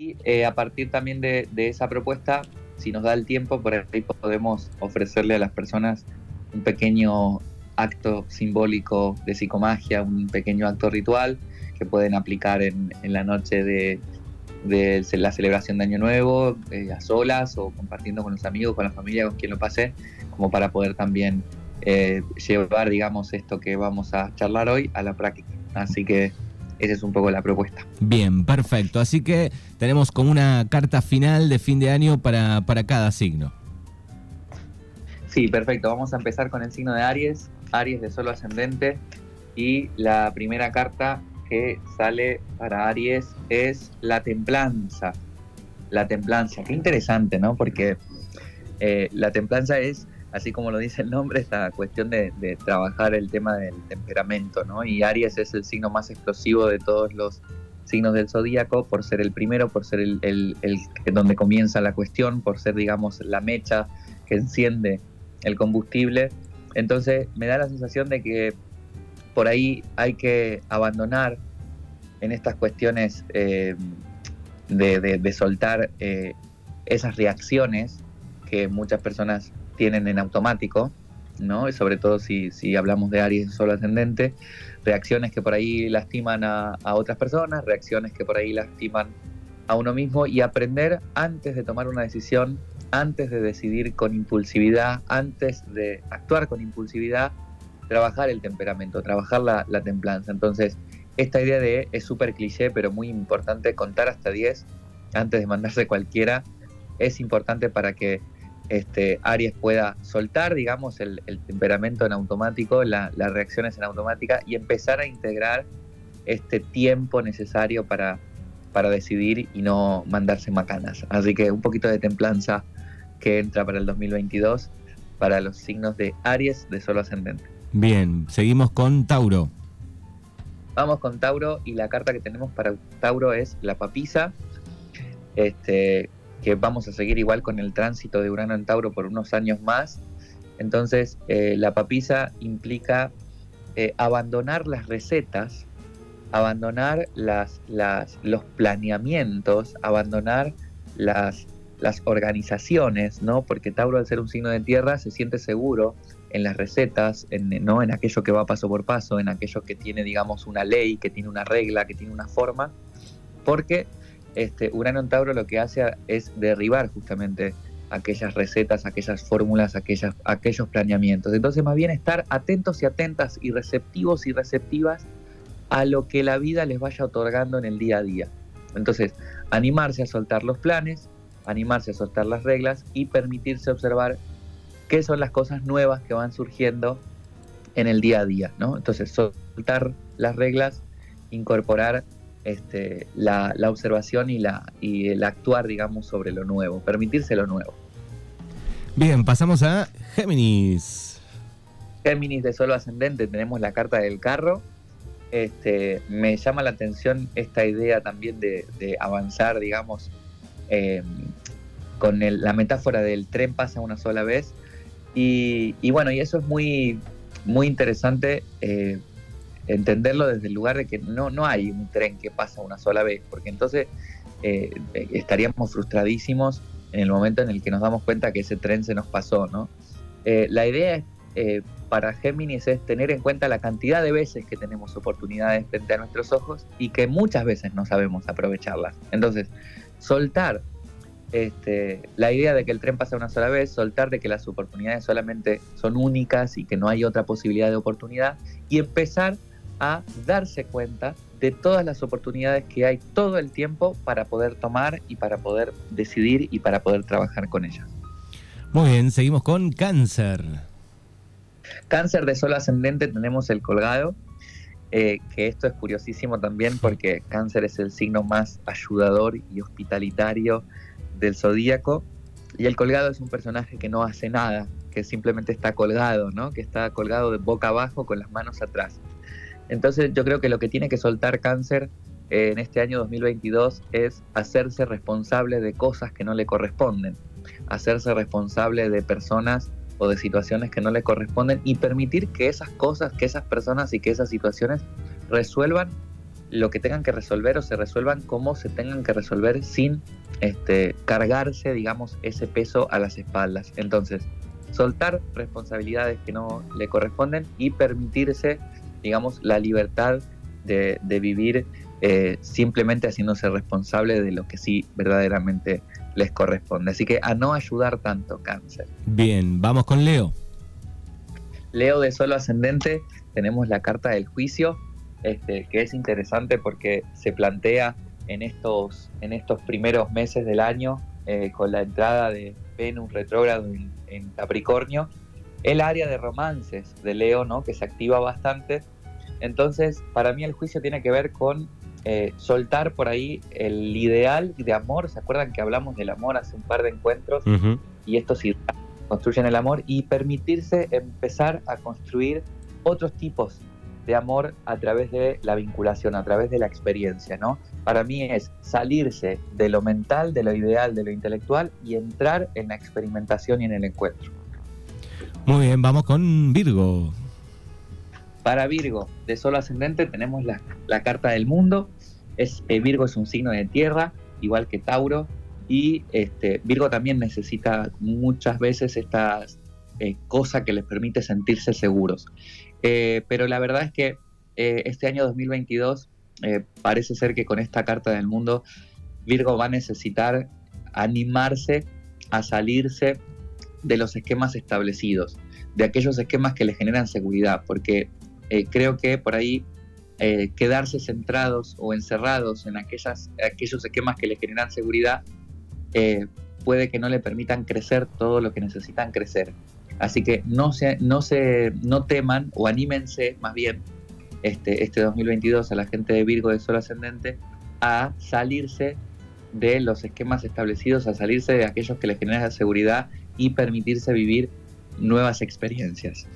Y eh, a partir también de, esa propuesta, si nos da el tiempo, por ahí podemos ofrecerle a las personas un pequeño acto simbólico de psicomagia, un pequeño acto ritual que pueden aplicar en, la noche de, la celebración de Año Nuevo, eh, a solas o compartiendo con los amigos, con la familia, con quien lo pase, como para poder también eh, llevar, digamos, esto que vamos a charlar hoy a la práctica. Así que esa es un poco la propuesta. Bien, perfecto. Así que tenemos como una carta final de fin de año para, para cada signo. Sí, perfecto. Vamos a empezar con el signo de Aries, Aries de solo ascendente. Y la primera carta que sale para Aries es la templanza. La templanza, qué interesante, ¿no? Porque eh, la templanza es así como lo dice el nombre, esta cuestión de, trabajar el tema del temperamento, ¿no? Y Aries es el signo más explosivo de todos los signos del zodíaco por ser el primero, por ser el, donde comienza la cuestión, por ser, digamos, la mecha que enciende el combustible. Entonces me da la sensación de que por ahí hay que abandonar en estas cuestiones eh, de, soltar eh, esas reacciones que muchas personas tienen en automático, ¿no? Sobre todo si, si hablamos de Aries solo ascendente, reacciones que por ahí lastiman a, otras personas, reacciones que por ahí lastiman a uno mismo y aprender antes de tomar una decisión, antes de decidir con impulsividad, antes de actuar con impulsividad, trabajar el temperamento, trabajar la, la templanza. Entonces, esta idea de, es súper cliché, pero muy importante, contar hasta 10 antes de mandarse cualquiera, es importante para que este, Aries pueda soltar, digamos, el, temperamento en automático, las reacciones en automática y empezar a integrar este tiempo necesario para, para decidir y no mandarse macanas. Así que un poquito de templanza que entra para el 2022 para los signos de Aries de solo ascendente. Bien, seguimos con Tauro. Vamos con Tauro y la carta que tenemos para Tauro es la papisa. Este, que vamos a seguir igual con el tránsito de Urano en Tauro por unos años más. Entonces, eh, la papisa implica eh, abandonar las recetas, abandonar los planeamientos, abandonar las, organizaciones, ¿no? Porque Tauro, al ser un signo de tierra, se siente seguro en las recetas, ¿no? en aquello que va paso por paso, en aquello que tiene, digamos, una ley, que tiene una regla, que tiene una forma, porque este, Urano en Tauro lo que hace es derribar justamente aquellas recetas, aquellas fórmulas, aquellos planeamientos. Entonces, más bien estar atentos y atentas y receptivos y receptivas a lo que la vida les vaya otorgando en el día a día. Entonces, animarse a soltar los planes, animarse a soltar las reglas y permitirse observar qué son las cosas nuevas que van surgiendo en el día a día, ¿no? Entonces, soltar las reglas, incorporar este, la, observación y, la, y el actuar, digamos, sobre lo nuevo, permitirse lo nuevo. Bien, pasamos a Géminis. Géminis de solo ascendente, tenemos la carta del carro. Este, me llama la atención esta idea también de, avanzar, digamos, em, con la metáfora del tren pasa una sola vez. Y, bueno, y eso es muy, muy interesante eh, entenderlo desde el lugar de que no, no hay un tren que pasa una sola vez, porque entonces eh, estaríamos frustradísimos en el momento en el que nos damos cuenta que ese tren se nos pasó, ¿no? Eh, la idea eh, para Géminis es tener en cuenta la cantidad de veces que tenemos oportunidades frente a nuestros ojos y que muchas veces no sabemos aprovecharlas. Entonces, soltar este, la idea de que el tren pasa una sola vez, soltar de que las oportunidades solamente son únicas y que no hay otra posibilidad de oportunidad y empezar darse cuenta de todas las oportunidades que hay todo el tiempo para poder tomar y para poder decidir y para poder trabajar con ellas. Muy bien, seguimos con cáncer. Cáncer de sol ascendente tenemos el colgado, eh, que esto es curiosísimo también porque cáncer es el signo más ayudador y hospitalitario del zodíaco. Y el colgado es un personaje que no hace nada, que simplemente está colgado, ¿no? Que está colgado de boca abajo con las manos atrás. Entonces yo creo que lo que tiene que soltar cáncer en este año 2022 es hacerse responsable de cosas que no le corresponden, hacerse responsable de personas o de situaciones que no le corresponden y permitir que esas cosas, que esas personas y que esas situaciones resuelvan lo que tengan que resolver o se resuelvan como se tengan que resolver sin este, cargarse, digamos, ese peso a las espaldas. Entonces, soltar responsabilidades que no le corresponden y permitirse, digamos, la libertad de, vivir eh, simplemente haciéndose responsable de lo que sí verdaderamente les corresponde. Así que a no ayudar tanto cáncer. Bien, vamos con Leo. Leo de solo ascendente, tenemos la carta del juicio, este, que es interesante porque se plantea en estos, en estos primeros meses del año, eh, con la entrada de Venus retrógrado en, Capricornio, el área de romances de Leo, ¿no? que se activa bastante. Entonces, para mí el juicio tiene que ver con eh, soltar por ahí el ideal de amor. ¿Se acuerdan que hablamos del amor hace un par de encuentros? Y esto sí construyen el amor y permitirse empezar a construir otros tipos de amor a través de la vinculación, a través de la experiencia, ¿no? Para mí es salirse de lo mental, de lo ideal, de lo intelectual y entrar en la experimentación y en el encuentro. Muy bien, vamos con Virgo. Para Virgo, de solo ascendente, tenemos la, carta del mundo. Es, eh, Virgo es un signo de tierra, igual que Tauro, y este, Virgo también necesita muchas veces esta eh, cosa que les permite sentirse seguros. Eh, pero la verdad es que este año 2022 parece ser que con esta carta del mundo Virgo va a necesitar animarse a salirse de los esquemas establecidos, de aquellos esquemas que le generan seguridad, porque eh, creo que por ahí eh, quedarse centrados o encerrados en aquellas, aquellos esquemas que le generan seguridad eh, puede que no le permitan crecer todo lo que necesitan crecer. Así que no, se, no, se, no teman o anímense más bien este, este 2022 a la gente de Virgo de Sol Ascendente a salirse de los esquemas establecidos, a salirse de aquellos que les generan seguridad y permitirse vivir nuevas experiencias.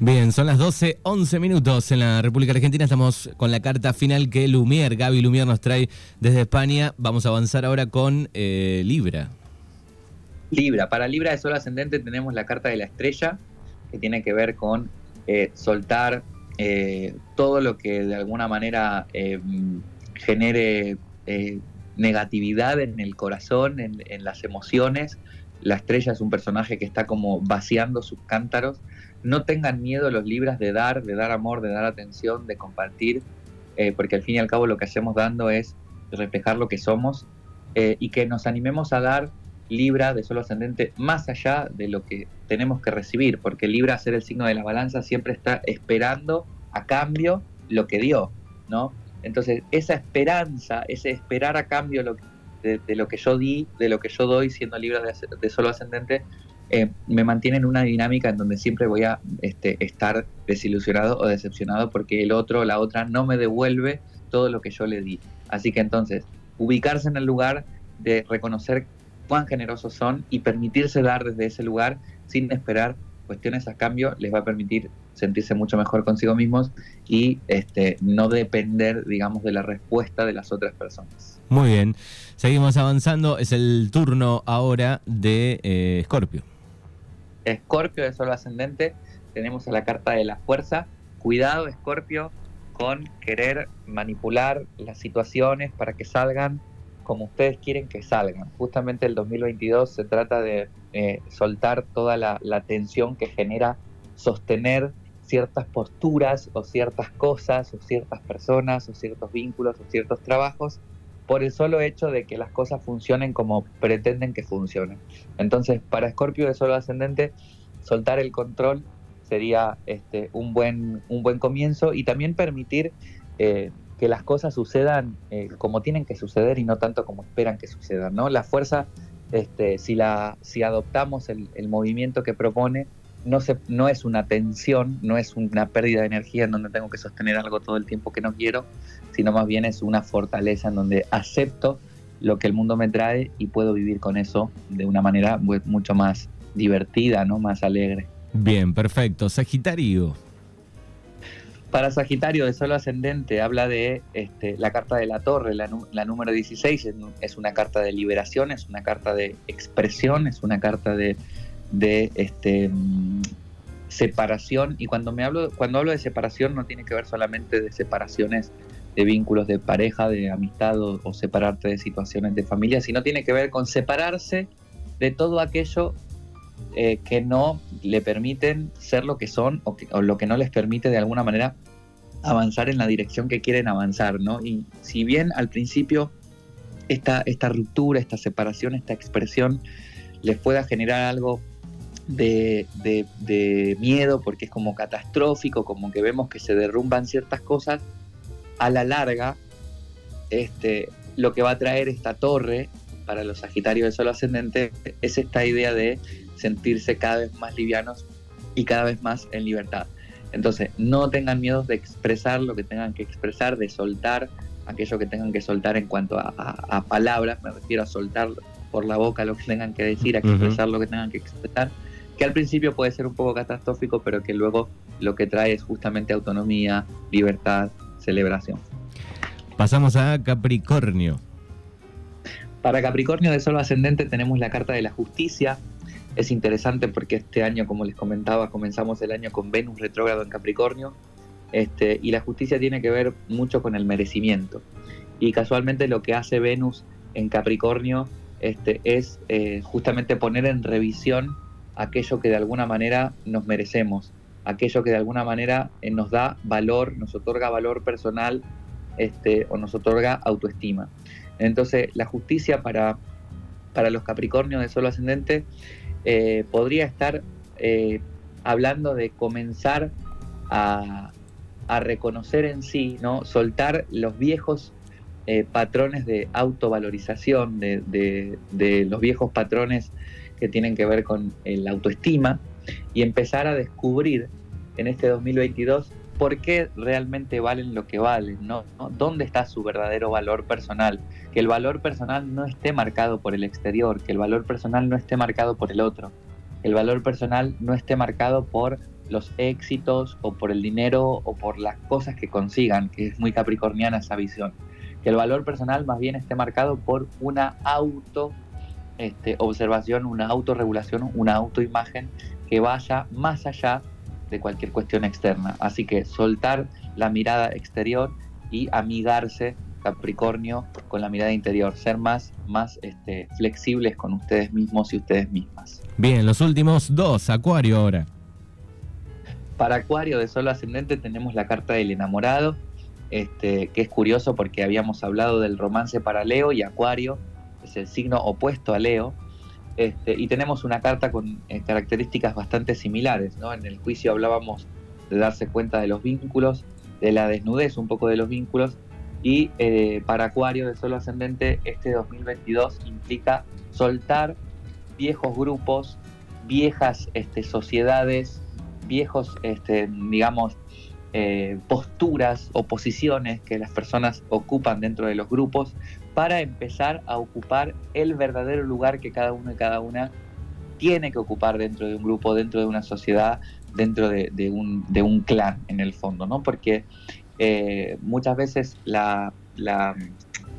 Bien, son las 12, 11 minutos en la República Argentina. Estamos con la carta final que Lumier, Gaby Lumier nos trae desde España. Vamos a avanzar ahora con eh, Libra. Libra, para Libra de Sol Ascendente tenemos la carta de la estrella, que tiene que ver con eh, soltar eh, todo lo que de alguna manera genere negatividad en el corazón, en, en las emociones. La estrella es un personaje que está como vaciando sus cántaros no tengan miedo los libras de dar, de dar amor, de dar atención, de compartir, eh, porque al fin y al cabo lo que hacemos dando es reflejar lo que somos eh, y que nos animemos a dar Libra de solo ascendente más allá de lo que tenemos que recibir, porque Libra, ser el signo de la balanza, siempre está esperando a cambio lo que dio, ¿no? Entonces, esa esperanza, ese esperar a cambio de, lo que yo di, de lo que yo doy siendo Libra de solo ascendente, eh, me mantiene en una dinámica en donde siempre voy a este, estar desilusionado o decepcionado porque el otro o la otra no me devuelve todo lo que yo le di. Así que entonces, ubicarse en el lugar de reconocer cuán generosos son y permitirse dar desde ese lugar sin esperar cuestiones a cambio les va a permitir sentirse mucho mejor consigo mismos y este, no depender, digamos, de la respuesta de las otras personas. Muy bien, seguimos avanzando. Es el turno ahora de eh, Scorpio. Escorpio de Sol Ascendente, tenemos a la carta de la fuerza. Cuidado, Escorpio, con querer manipular las situaciones para que salgan como ustedes quieren que salgan. Justamente el 2022 se trata de eh, soltar toda la, la tensión que genera sostener ciertas posturas o ciertas cosas o ciertas personas o ciertos vínculos o ciertos trabajos por el solo hecho de que las cosas funcionen como pretenden que funcionen. Entonces, para Escorpio de solo ascendente, soltar el control sería este, un, buen, un buen comienzo y también permitir eh, que las cosas sucedan eh, como tienen que suceder y no tanto como esperan que sucedan. ¿no? La fuerza, este, si, la, si adoptamos el, el movimiento que propone, no, se, no es una tensión, no es una pérdida de energía en donde tengo que sostener algo todo el tiempo que no quiero, sino más bien es una fortaleza en donde acepto lo que el mundo me trae y puedo vivir con eso de una manera mucho más divertida, ¿no? más alegre. Bien, perfecto. Sagitario. Para Sagitario de solo ascendente habla de este, la carta de la torre, la, la número 16, es una carta de liberación, es una carta de expresión, es una carta de, de este, mm, separación. Y cuando, me hablo, cuando hablo de separación no tiene que ver solamente de separaciones vínculos de pareja, de amistad o, separarte de situaciones de familia, sino tiene que ver con separarse de todo aquello eh, que no le permiten ser lo que son o, o, lo que no les permite de alguna manera avanzar en la dirección que quieren avanzar, ¿no? Y si bien al principio esta, esta ruptura, esta separación, esta expresión les pueda generar algo de, miedo porque es como catastrófico, como que vemos que se derrumban ciertas cosas, a la larga, este, lo que va a traer esta torre para los Sagitarios del Sol ascendente es esta idea de sentirse cada vez más livianos y cada vez más en libertad. Entonces, no tengan miedo de expresar lo que tengan que expresar, de soltar aquello que tengan que soltar en cuanto a, palabras, me refiero a soltar por la boca lo que tengan que decir, a expresar lo que tengan que expresar, que al principio puede ser un poco catastrófico, pero que luego lo que trae es justamente autonomía, libertad, celebración. Pasamos a Capricornio. Para Capricornio de Sol ascendente tenemos la carta de la justicia. Es interesante porque este año, como les comentaba, comenzamos el año con Venus retrógrado en Capricornio este, y la justicia tiene que ver mucho con el merecimiento. Y casualmente lo que hace Venus en Capricornio este, es eh, justamente poner en revisión aquello que de alguna manera nos merecemos, aquello que de alguna manera eh, nos da valor, nos otorga valor personal este, o nos otorga autoestima. Entonces la justicia para, para los Capricornios de Solo Ascendente eh, podría estar hablando de comenzar a, a reconocer en sí, ¿no? soltar los viejos eh, patrones de autovalorización, de, los viejos patrones que tienen que ver con la autoestima y empezar a descubrir en este 2022 por qué realmente valen lo que valen, ¿no? ¿Dónde está su verdadero valor personal? Que el valor personal no esté marcado por el exterior, que el valor personal no esté marcado por el otro, el valor personal no esté marcado por los éxitos o por el dinero o por las cosas que consigan, que es muy capricorniana esa visión. Que el valor personal más bien esté marcado por una auto este, observación, una autorregulación, una autoimagen que vaya más allá de cualquier cuestión externa. Así que soltar la mirada exterior y amigarse Capricornio con la mirada interior, ser más, más este, flexibles con ustedes mismos y ustedes mismas. Bien, los últimos dos, Acuario ahora. Para Acuario de Sol Ascendente tenemos la carta del enamorado, este, que es curioso porque habíamos hablado del romance para Leo y Acuario es el signo opuesto a Leo. Este, y tenemos una carta con eh, características bastante similares. ¿no? En el juicio hablábamos de darse cuenta de los vínculos, de la desnudez un poco de los vínculos. Y eh, para Acuario de Sol Ascendente, este 2022 implica soltar viejos grupos, viejas este, sociedades, viejos, este, digamos, eh, posturas o posiciones que las personas ocupan dentro de los grupos para empezar a ocupar el verdadero lugar que cada uno y cada una tiene que ocupar dentro de un grupo, dentro de una sociedad, dentro de, un, clan en el fondo, ¿no? Porque eh, muchas veces la, la,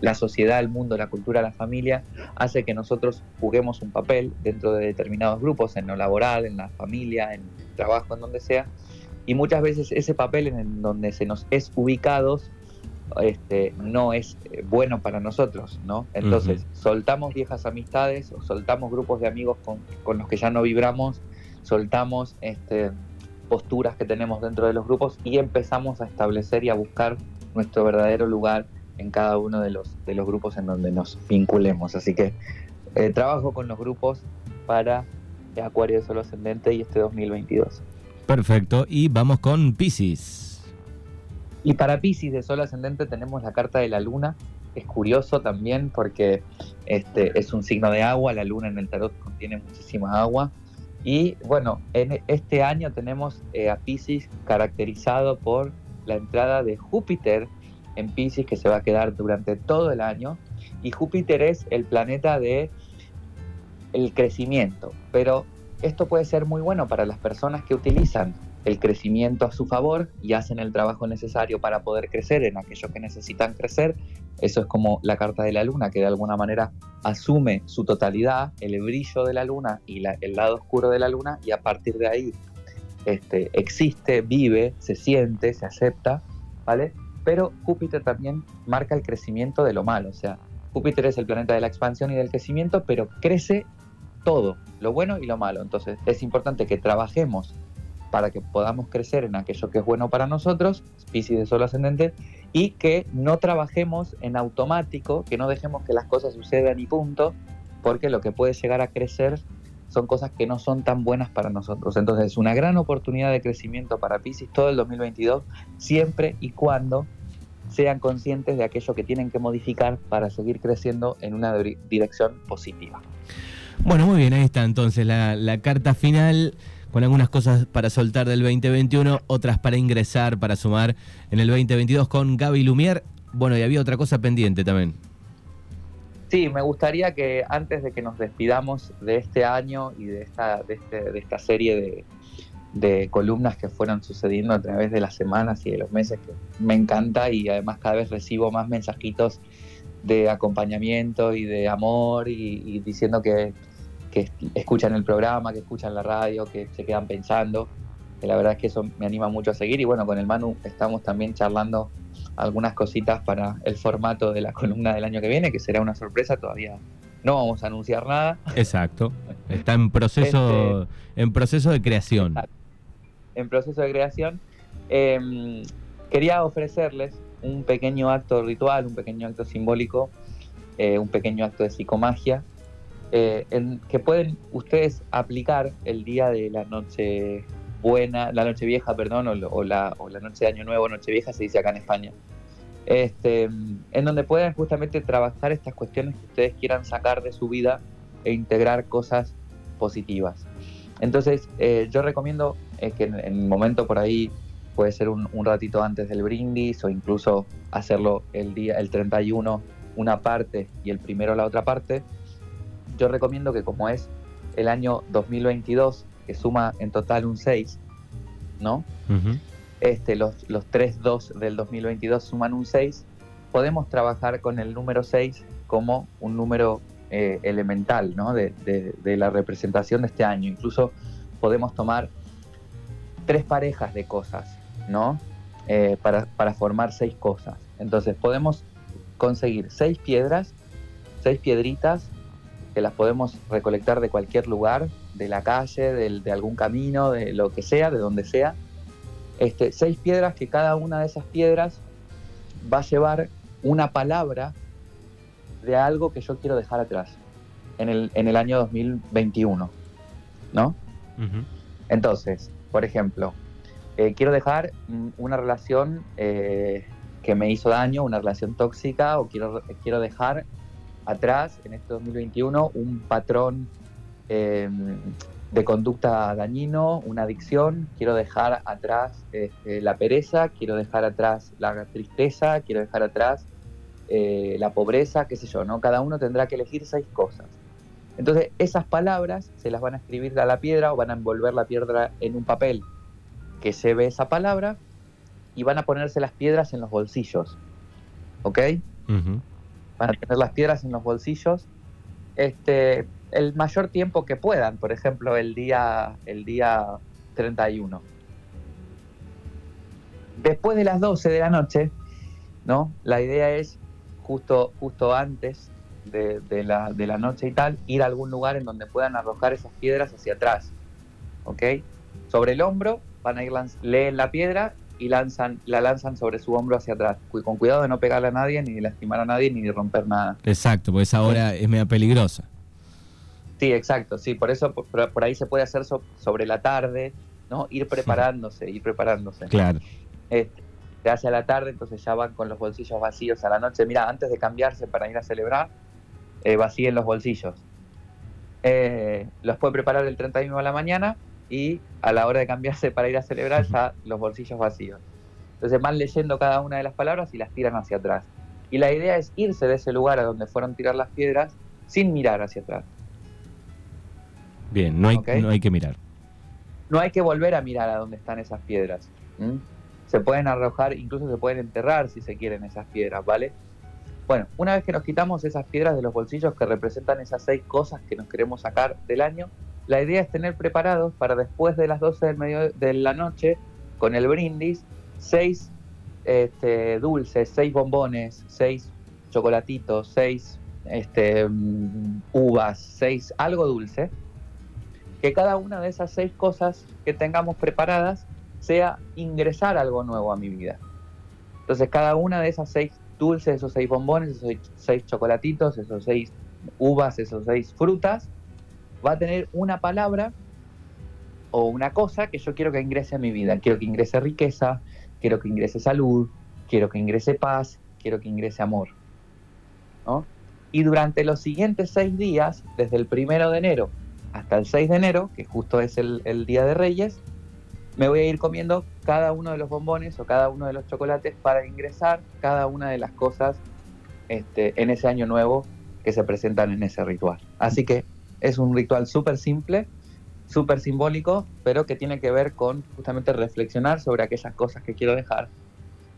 la sociedad, el mundo, la cultura, la familia, hace que nosotros juguemos un papel dentro de determinados grupos, en lo laboral, en la familia, en el trabajo, en donde sea, y muchas veces ese papel en donde se nos es ubicados este, no es eh, bueno para nosotros, ¿no? Entonces, soltamos viejas amistades, o soltamos grupos de amigos con, con, los que ya no vibramos, soltamos este, posturas que tenemos dentro de los grupos y empezamos a establecer y a buscar nuestro verdadero lugar en cada uno de los, de los grupos en donde nos vinculemos. Así que eh, trabajo con los grupos para Acuario de Sol Ascendente y este 2022. Perfecto, y vamos con Pisces. Y para Pisces de Sol Ascendente tenemos la carta de la Luna. Es curioso también porque este, es un signo de agua, la Luna en el tarot contiene muchísima agua. Y bueno, en este año tenemos eh, a Pisces caracterizado por la entrada de Júpiter en Pisces que se va a quedar durante todo el año y Júpiter es el planeta de el crecimiento, pero esto puede ser muy bueno para las personas que utilizan el crecimiento a su favor y hacen el trabajo necesario para poder crecer en aquello que necesitan crecer. Eso es como la carta de la luna, que de alguna manera asume su totalidad, el brillo de la luna y el lado oscuro de la luna, y a partir de ahí este, existe, vive, se siente, se acepta, ¿vale? pero Júpiter también marca el crecimiento de lo malo, o sea, Júpiter es el planeta de la expansión y del crecimiento, pero crece todo, lo bueno y lo malo. Entonces es importante que trabajemos para que podamos crecer en aquello que es bueno para nosotros, Piscis de Sol ascendente, y que no trabajemos en automático, que no dejemos que las cosas sucedan y punto, porque lo que puede llegar a crecer son cosas que no son tan buenas para nosotros. Entonces es una gran oportunidad de crecimiento para Piscis todo el 2022, siempre y cuando sean conscientes de aquello que tienen que modificar para seguir creciendo en una dirección positiva. Bueno, muy bien, ahí está entonces la carta final con algunas cosas para soltar del 2021, otras para ingresar, para sumar en el 2022 con Gaby Lumier. Bueno, y había otra cosa pendiente también. Sí, me gustaría que antes de que nos despidamos de este año y de esta, de, este, esta serie de, de columnas que fueron sucediendo a través de las semanas y de los meses, que me encanta y además cada vez recibo más mensajitos de acompañamiento y de amor y, diciendo que, que, escuchan el programa, que escuchan la radio, que se quedan pensando, que la verdad es que eso me anima mucho a seguir. Y bueno, con el Manu estamos también charlando algunas cositas para el formato de la columna del año que viene, que será una sorpresa, todavía no vamos a anunciar nada. Exacto, está en proceso, este, en proceso de creación. en proceso de creación, em, quería ofrecerles un pequeño acto ritual, un pequeño acto simbólico, eh, un pequeño acto de psicomagia, eh, en, que pueden ustedes aplicar el día de la noche buena, la noche vieja, perdón, o, la, o la noche de Año Nuevo, noche vieja, se dice acá en España. Este, en donde puedan justamente trabajar estas cuestiones que ustedes quieran sacar de su vida e integrar cosas positivas. Entonces, eh, yo recomiendo es que en, el momento por ahí puede ser un, ratito antes del brindis o incluso hacerlo el día el 31 una parte y el primero la otra parte. Yo recomiendo que como es el año 2022, que suma en total un 6, ¿no? este, los, los 3-2 del 2022 suman un 6, podemos trabajar con el número 6 como un número eh, elemental ¿no? de, de, la representación de este año. Incluso podemos tomar tres parejas de cosas, ¿no? Eh, para, formar seis cosas. Entonces podemos conseguir seis piedras, seis piedritas, que las podemos recolectar de cualquier lugar, de la calle, de, algún camino, de lo que sea, de donde sea. Este, seis piedras que cada una de esas piedras va a llevar una palabra de algo que yo quiero dejar atrás en el, en el año 2021, ¿no? Entonces, por ejemplo, eh, quiero dejar una relación eh, que me hizo daño, una relación tóxica, o quiero, quiero dejar atrás en este 2021 un patrón em, de conducta dañino, una adicción, quiero dejar atrás este, la pereza, quiero dejar atrás la tristeza, quiero dejar atrás eh, la pobreza, qué sé yo, ¿no? Cada uno tendrá que elegir seis cosas. Entonces, esas palabras se las van a escribir a la piedra o van a envolver la piedra en un papel que se ve esa palabra y van a ponerse las piedras en los bolsillos. ¿Ok? A tener las piedras en los bolsillos este, el mayor tiempo que puedan, por ejemplo, el día, el día 31. Después de las 12 de la noche, ¿no? La idea es justo, justo antes de, la, de la noche y tal, ir a algún lugar en donde puedan arrojar esas piedras hacia atrás. Sobre el hombro van a ir, leen la piedra y lanzan, la lanzan sobre su hombro hacia atrás, con cuidado de no pegarle a nadie, ni de lastimar a nadie, ni de romper nada. Exacto, porque esa hora es media peligrosa. Sí, exacto, sí, por eso por, ahí se puede hacer sobre la tarde, ¿no? Ir preparándose, ir preparándose. Claro. Este, se hace a la tarde, entonces ya van con los bolsillos vacíos a la noche. Mira, antes de cambiarse para ir a celebrar, eh, vacíen los bolsillos. Eh, los puede preparar el 31 a la mañana y a la hora de cambiarse para ir a celebrar ya los bolsillos vacíos. Entonces van leyendo cada una de las palabras y las tiran hacia atrás. Y la idea es irse de ese lugar a donde fueron tirar las piedras sin mirar hacia atrás. Bien, no hay, no hay que mirar. No hay que volver a mirar a donde están esas piedras. Se pueden arrojar, incluso se pueden enterrar si se quieren esas piedras, ¿vale? Bueno, una vez que nos quitamos esas piedras de los bolsillos que representan esas seis cosas que nos queremos sacar del año, la idea es tener preparados para después de las 12 del medio de la noche, con el brindis, seis este, dulces, seis bombones, seis chocolatitos, seis este, mm, uvas, seis, algo dulce, que cada una de esas seis cosas que tengamos preparadas sea ingresar algo nuevo a mi vida. Entonces cada una de esas seis dulces, esos seis bombones, esos seis chocolatitos, esos seis uvas, esos seis frutas, va a tener una palabra o una cosa que yo quiero que ingrese a mi vida. Quiero que ingrese riqueza, quiero que ingrese salud, quiero que ingrese paz, quiero que ingrese amor. Y durante los siguientes seis días, desde el primero de enero hasta el 6 de enero, que justo es el, Día de Reyes, me voy a ir comiendo cada uno de los bombones o cada uno de los chocolates para ingresar cada una de las cosas este, en ese año nuevo que se presentan en ese ritual. Así que es un ritual súper simple, súper simbólico, pero que tiene que ver con justamente reflexionar sobre aquellas cosas que quiero dejar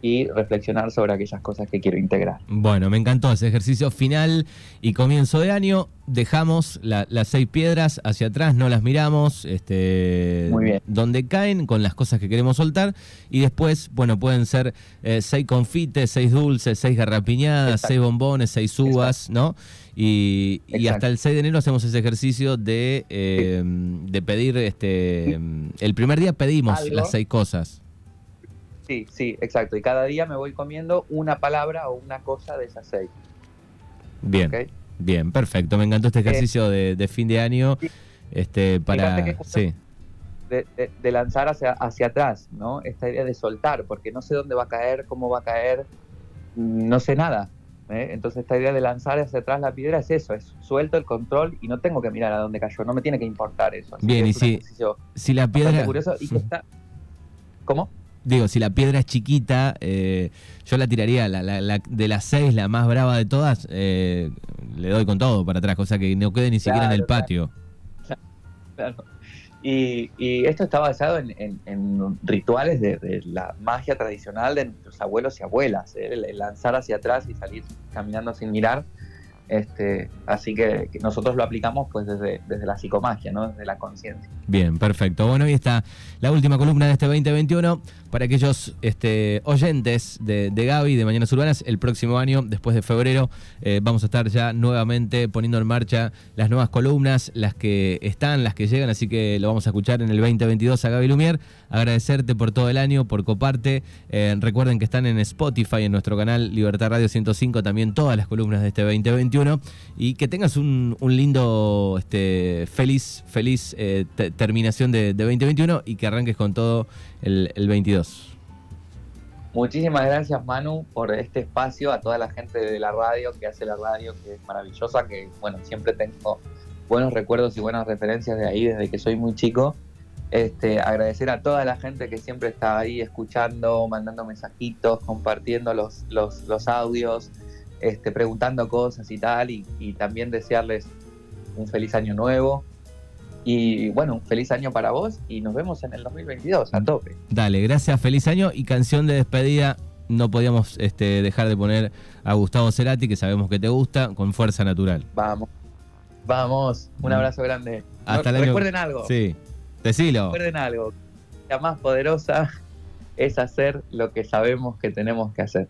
y reflexionar sobre aquellas cosas que quiero integrar. Bueno, me encantó ese ejercicio final y comienzo de año. Dejamos las seis piedras hacia atrás, no las miramos, este, donde caen con las cosas que queremos soltar y después, bueno, pueden ser eh, seis confites, seis dulces, seis garrapiñadas, seis bombones, seis uvas, ¿no? Y, hasta el 6 de enero hacemos ese ejercicio de, eh, de pedir, este, el primer día pedimos las seis cosas. Sí, sí, exacto. Y cada día me voy comiendo una palabra o una cosa de esas seis. Bien, bien, perfecto. Me encantó este eh, ejercicio de, fin de año. Este, para. Sí. De, lanzar hacia, hacia atrás, ¿no? Esta idea de soltar, porque no sé dónde va a caer, cómo va a caer, no sé nada. ¿eh? Entonces esta idea de lanzar hacia atrás la piedra es eso, es suelto el control y no tengo que mirar a dónde cayó, no me tiene que importar eso. Bien, y si, si la piedra... Curioso y que está... ¿Cómo? Digo, si la piedra es chiquita, eh, yo la tiraría, la, de las seis, la más brava de todas, eh, le doy con todo para atrás, cosa que no quede ni siquiera en el patio. Claro. Y, esto está basado en, rituales de, la magia tradicional de nuestros abuelos y abuelas, ¿eh? el lanzar hacia atrás y salir caminando sin mirar este, así que, nosotros lo aplicamos pues desde, desde la psicomagia, ¿no? desde la conciencia. Bien, perfecto. Bueno, ahí está la última columna de este 2021 para aquellos este, oyentes de, de Gaby, de Mañanas Urbanas. El próximo año, después de febrero, eh, vamos a estar ya nuevamente poniendo en marcha las nuevas columnas, las que están, las que llegan, así que lo vamos a escuchar en el 2022 a Gaby Lumier. Agradecerte por todo el año, por coparte. Eh, recuerden que están en Spotify, en nuestro canal Libertad Radio 105, también todas las columnas de este 2021 y que tengas un, lindo, este, feliz, feliz eh, terminación de, 2021 y que arranques con todo el, 22. Muchísimas gracias Manu por este espacio, a toda la gente de la radio que hace la radio, que es maravillosa, que bueno, siempre tengo buenos recuerdos y buenas referencias de ahí desde que soy muy chico. Este, agradecer a toda la gente que siempre está ahí escuchando, mandando mensajitos, compartiendo los, audios, este, preguntando cosas y tal, y, también desearles un feliz año nuevo. Y bueno, un feliz año para vos y nos vemos en el 2022 a tope. Dale, gracias, feliz año y canción de despedida. No podíamos este, dejar de poner a Gustavo Cerati, que sabemos que te gusta, con fuerza natural. Vamos, vamos, un abrazo grande. Hasta Recuerden algo. Sí, decilo. Recuerden algo. La más poderosa es hacer lo que sabemos que tenemos que hacer.